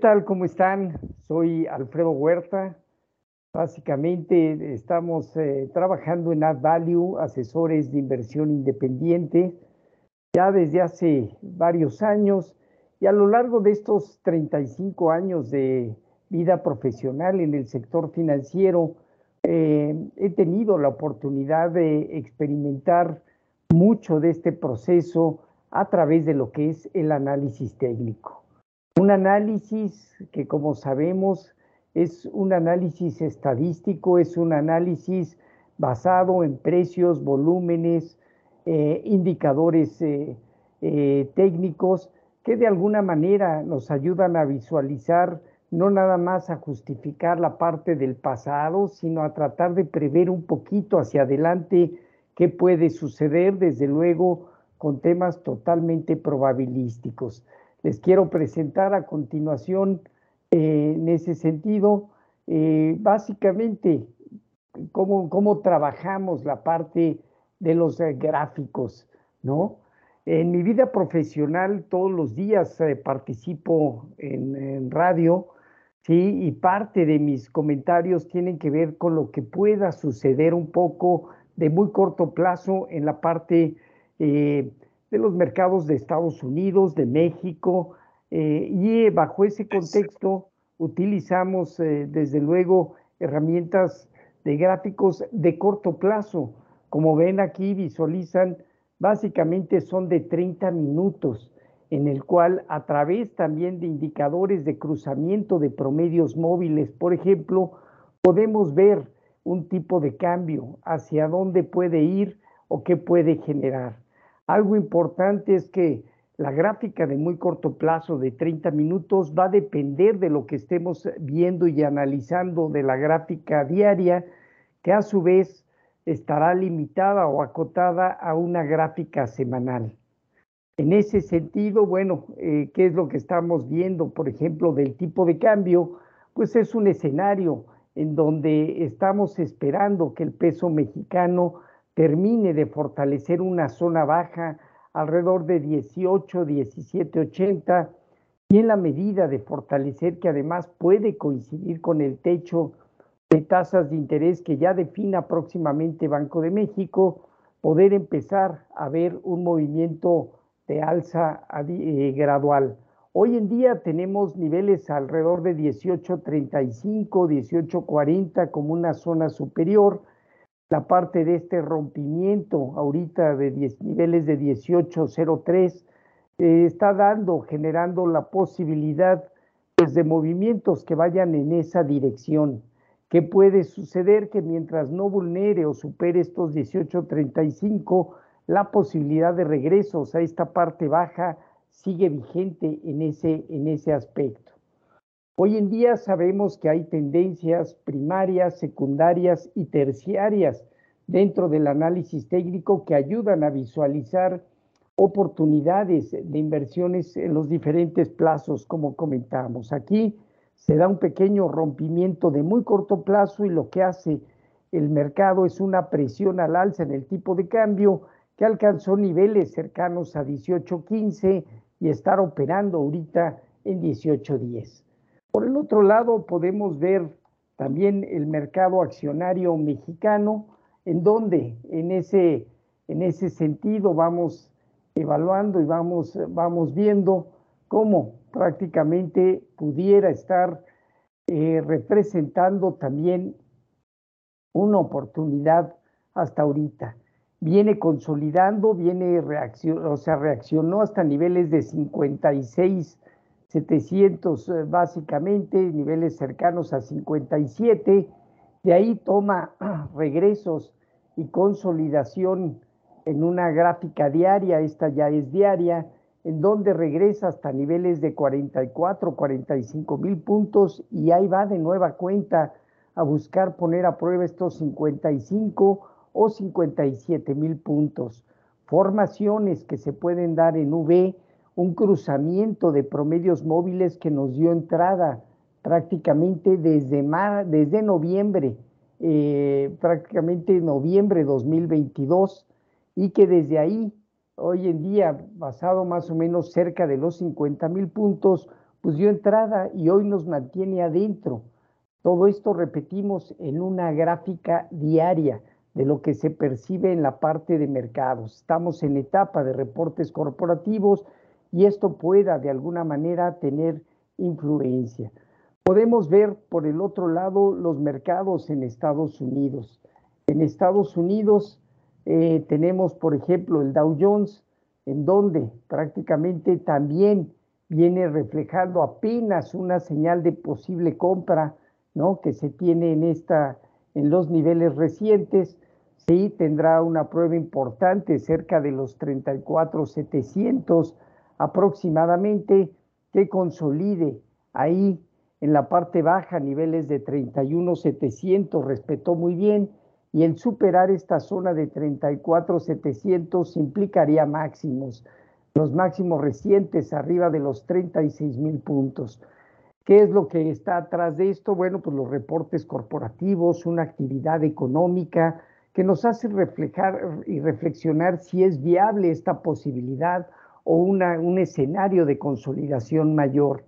tal? ¿Cómo están? Soy Alfredo Huerta. Básicamente estamos eh, trabajando en Add Value, asesores de inversión independiente, ya desde hace varios años y a lo largo de estos 35 años de vida profesional en el sector financiero, eh, he tenido la oportunidad de experimentar mucho de este proceso a través de lo que es el análisis técnico. Un análisis que, como sabemos, es un análisis estadístico, es un análisis basado en precios, volúmenes, eh, indicadores eh, técnicos que de alguna manera nos ayudan a visualizar no nada más a justificar la parte del pasado, sino a tratar de prever un poquito hacia adelante qué puede suceder, desde luego con temas totalmente probabilísticos. Les quiero presentar a continuación eh, en ese sentido, eh, básicamente, cómo, cómo, trabajamos la parte de los eh, gráficos, ¿no? En mi vida profesional todos los días participo en radio, ¿sí? Y parte de mis comentarios tienen que ver con lo que pueda suceder un poco de muy corto plazo en la parte de los mercados de Estados Unidos, de México, eh, y eh, bajo ese contexto utilizamos desde luego herramientas de gráficos de corto plazo. Como ven aquí, visualizan, básicamente son de 30 minutos en el cual a través también de indicadores de cruzamiento de promedios móviles, por ejemplo, podemos ver un tipo de cambio, hacia dónde puede ir o qué puede generar. Algo importante es que la gráfica de muy corto plazo de 30 minutos va a depender de lo que estemos viendo y analizando de la gráfica diaria, que a su vez estará limitada o acotada a una gráfica semanal. En ese sentido, bueno, eh, ¿qué es lo que estamos viendo, por ejemplo, del tipo de cambio? Pues es un escenario en donde estamos esperando que el peso mexicano termine de fortalecer una zona baja alrededor de 18, 17, 80 y en la medida de fortalecer que además puede coincidir con el techo de tasas de interés que ya defina próximamente Banco de México, poder empezar a ver un movimiento de alza eh, gradual. Hoy en día tenemos niveles alrededor de 18.35, 18.40 como una zona superior. La parte de este rompimiento ahorita de niveles de 18.03 eh, está dando, generando la posibilidad pues, de movimientos que vayan en esa dirección. ¿Qué puede suceder? Que mientras no vulnere o supere estos 18.35, la posibilidad de regresos a esta parte baja sigue vigente en ese, en ese aspecto. Hoy en día sabemos que hay tendencias primarias, secundarias y terciarias dentro del análisis técnico que ayudan a visualizar oportunidades de inversiones en los diferentes plazos, como comentamos. Aquí se da un pequeño rompimiento de muy corto plazo y lo que hace el mercado es una presión al alza en el tipo de cambio que alcanzó niveles cercanos a 18.15 y estar operando ahorita en 18.10. Por el otro lado, podemos ver también el mercado accionario mexicano, en donde en ese, en ese sentido vamos evaluando y vamos, vamos viendo cómo prácticamente pudiera estar eh, representando también una oportunidad hasta ahorita. Viene consolidando, viene o sea, reaccionó hasta niveles de 56, 700 eh, básicamente, niveles cercanos a 57. De ahí toma regresos y consolidación en una gráfica diaria, esta ya es diaria, en donde regresa hasta niveles de 44, 45 mil puntos y ahí va de nueva cuenta a buscar poner a prueba estos 55 o 57 mil puntos. Formaciones que se pueden dar en V, un cruzamiento de promedios móviles que nos dio entrada prácticamente desde, desde noviembre, eh, prácticamente noviembre 2022, y que desde ahí, hoy en día, basado más o menos cerca de los 50 mil puntos, pues dio entrada y hoy nos mantiene adentro. Todo esto repetimos en una gráfica diaria de lo que se percibe en la parte de mercados. Estamos en etapa de reportes corporativos y esto pueda de alguna manera tener influencia. Podemos ver por el otro lado los mercados en Estados Unidos. En Estados Unidos eh, tenemos, por ejemplo, el Dow Jones, en donde prácticamente también viene reflejando apenas una señal de posible compra, ¿no? Que se tiene en esta, en los niveles recientes. Sí, tendrá una prueba importante cerca de los 34,700 aproximadamente que consolide ahí en la parte baja, niveles de 31,700, respetó muy bien, y el superar esta zona de 34,700 implicaría máximos, los máximos recientes arriba de los 36 mil puntos. ¿Qué es lo que está atrás de esto? Bueno, pues los reportes corporativos, una actividad económica que nos hace reflejar y reflexionar si es viable esta posibilidad o un escenario de consolidación mayor.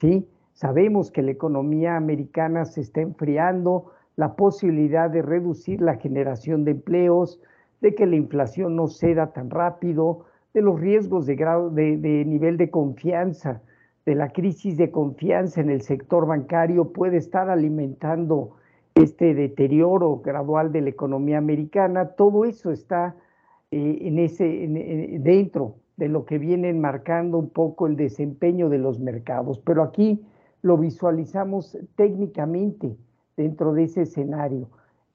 ¿sí? Sabemos que la economía americana se está enfriando, la posibilidad de reducir la generación de empleos, de que la inflación no ceda tan rápido, de los riesgos de, grado, de, de nivel de confianza, de la crisis de confianza en el sector bancario puede estar alimentando este deterioro gradual de la economía americana. Todo eso está eh, en ese, en, dentro de lo que viene marcando un poco el desempeño de los mercados. Pero aquí lo visualizamos técnicamente dentro de ese escenario.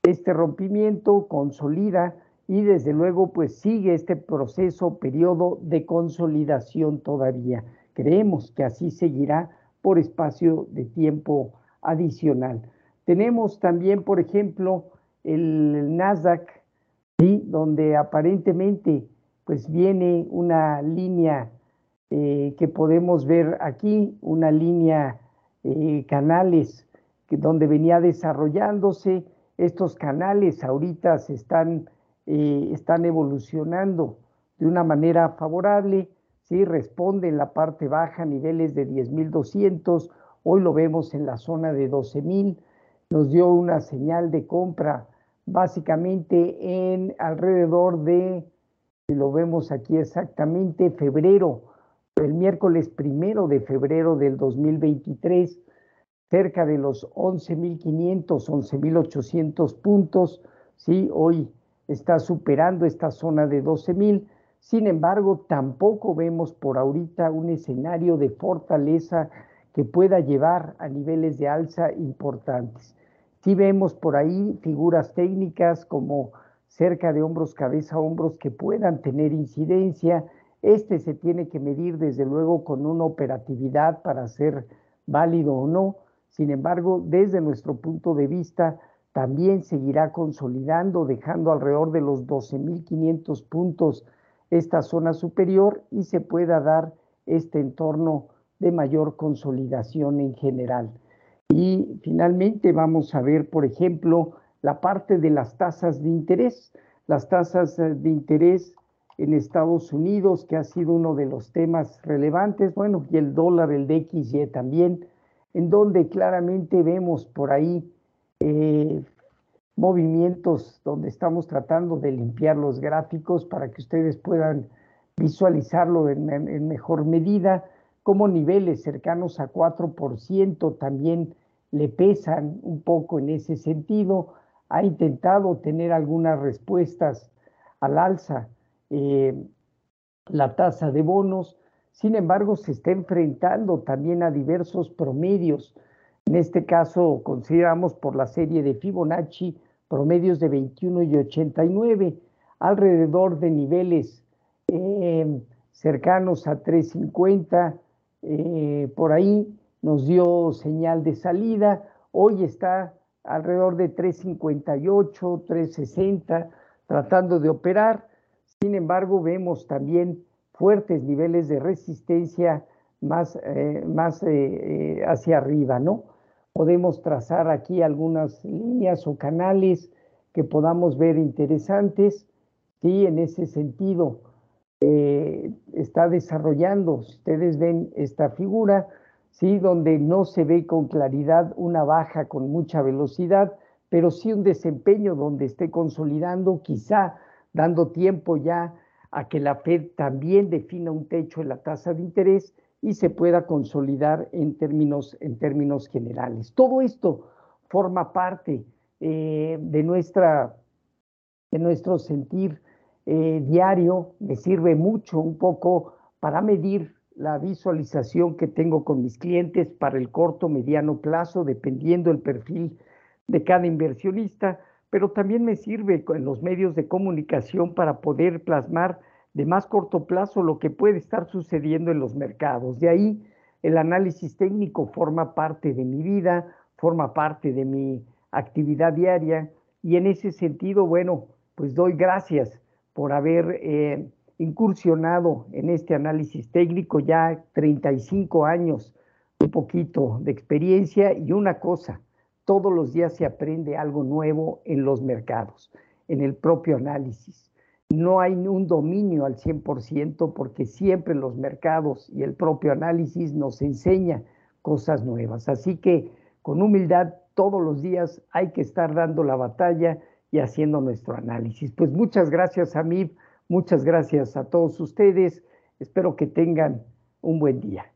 Este rompimiento consolida y desde luego pues sigue este proceso, periodo de consolidación todavía. Creemos que así seguirá por espacio de tiempo adicional. Tenemos también, por ejemplo, el Nasdaq, ¿sí? donde aparentemente pues viene una línea eh, que podemos ver aquí, una línea eh, canales donde venía desarrollándose. Estos canales ahorita se están, eh, están evolucionando de una manera favorable, ¿sí? responde en la parte baja niveles de 10.200, hoy lo vemos en la zona de 12.000, nos dio una señal de compra básicamente en alrededor de, si lo vemos aquí exactamente, febrero el miércoles primero de febrero del 2023, cerca de los 11.500, 11.800 puntos, ¿sí? Hoy está superando esta zona de 12.000. Sin embargo, tampoco vemos por ahorita un escenario de fortaleza que pueda llevar a niveles de alza importantes. Sí vemos por ahí figuras técnicas como cerca de hombros, cabeza, hombros que puedan tener incidencia, este se tiene que medir desde luego con una operatividad para ser válido o no. Sin embargo, desde nuestro punto de vista, también seguirá consolidando, dejando alrededor de los 12.500 puntos esta zona superior y se pueda dar este entorno de mayor consolidación en general. Y finalmente vamos a ver, por ejemplo, la parte de las tasas de interés. Las tasas de interés en Estados Unidos, que ha sido uno de los temas relevantes, bueno, y el dólar, el DXY también, en donde claramente vemos por ahí eh, movimientos donde estamos tratando de limpiar los gráficos para que ustedes puedan visualizarlo en, en mejor medida, como niveles cercanos a 4% también le pesan un poco en ese sentido, ha intentado tener algunas respuestas al alza eh, la tasa de bonos, sin embargo se está enfrentando también a diversos promedios. En este caso consideramos por la serie de Fibonacci promedios de 21 y 89, alrededor de niveles eh, cercanos a 350, eh, por ahí nos dio señal de salida, hoy está alrededor de 358, 360, tratando de operar. Sin embargo, vemos también fuertes niveles de resistencia más, eh, más eh, eh, hacia arriba, ¿no? Podemos trazar aquí algunas líneas o canales que podamos ver interesantes. Sí, en ese sentido está desarrollando, si ustedes ven esta figura, ¿sí? donde no se ve con claridad una baja con mucha velocidad, pero sí un desempeño donde esté consolidando, quizá dando tiempo ya a que la Fed también defina un techo en la tasa de interés y se pueda consolidar en términos, en términos generales. Todo esto forma parte eh, de, nuestra, de nuestro sentir eh, diario, me sirve mucho un poco para medir la visualización que tengo con mis clientes para el corto, mediano plazo, dependiendo el perfil de cada inversionista, pero también me sirve en los medios de comunicación para poder plasmar de más corto plazo lo que puede estar sucediendo en los mercados. De ahí el análisis técnico forma parte de mi vida, forma parte de mi actividad diaria y en ese sentido, bueno, pues doy gracias por haber eh, incursionado en este análisis técnico, ya 35 años, un poquito de experiencia y una cosa, todos los días se aprende algo nuevo en los mercados, en el propio análisis no hay un dominio al 100% porque siempre los mercados y el propio análisis nos enseña cosas nuevas. Así que con humildad todos los días hay que estar dando la batalla y haciendo nuestro análisis. Pues muchas gracias a mí, muchas gracias a todos ustedes. Espero que tengan un buen día.